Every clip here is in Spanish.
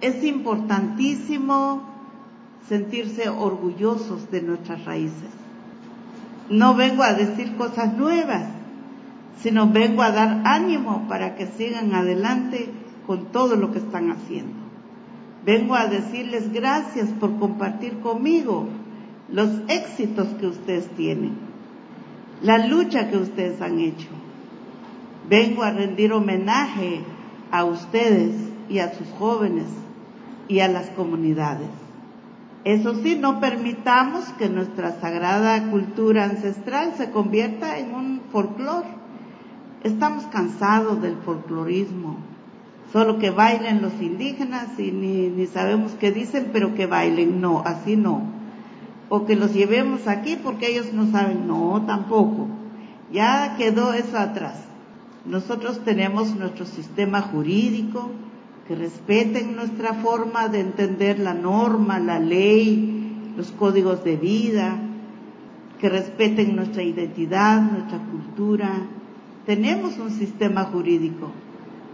Es importantísimo sentirse orgullosos de nuestras raíces. No vengo a decir cosas nuevas, sino vengo a dar ánimo para que sigan adelante con todo lo que están haciendo. Vengo a decirles gracias por compartir conmigo los éxitos que ustedes tienen, la lucha que ustedes han hecho. Vengo a rendir homenaje a ustedes y a sus jóvenes y a las comunidades. Eso sí, no permitamos que nuestra sagrada cultura ancestral se convierta en un folclore. Estamos cansados del folclorismo. Solo que bailen los indígenas y ni, ni sabemos qué dicen, pero que bailen. No, así no. O que los llevemos aquí porque ellos no saben. No, tampoco. Ya quedó eso atrás. Nosotros tenemos nuestro sistema jurídico, que respeten nuestra forma de entender la norma, la ley, los códigos de vida, que respeten nuestra identidad, nuestra cultura. Tenemos un sistema jurídico,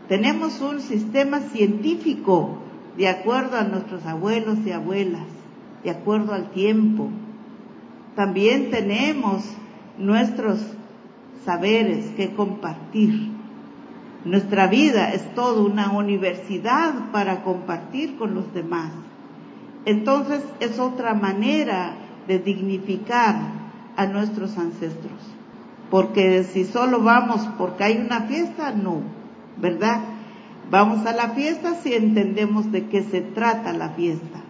tenemos un sistema científico de acuerdo a nuestros abuelos y abuelas, de acuerdo al tiempo. También tenemos nuestros saberes que compartir. Nuestra vida es toda una universidad para compartir con los demás. Entonces es otra manera de dignificar a nuestros ancestros. Porque si solo vamos porque hay una fiesta, no, ¿verdad? Vamos a la fiesta si entendemos de qué se trata la fiesta,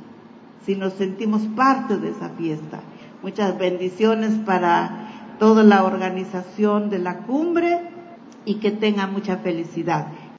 si nos sentimos parte de esa fiesta. Muchas bendiciones para toda la organización de la cumbre y que tenga mucha felicidad.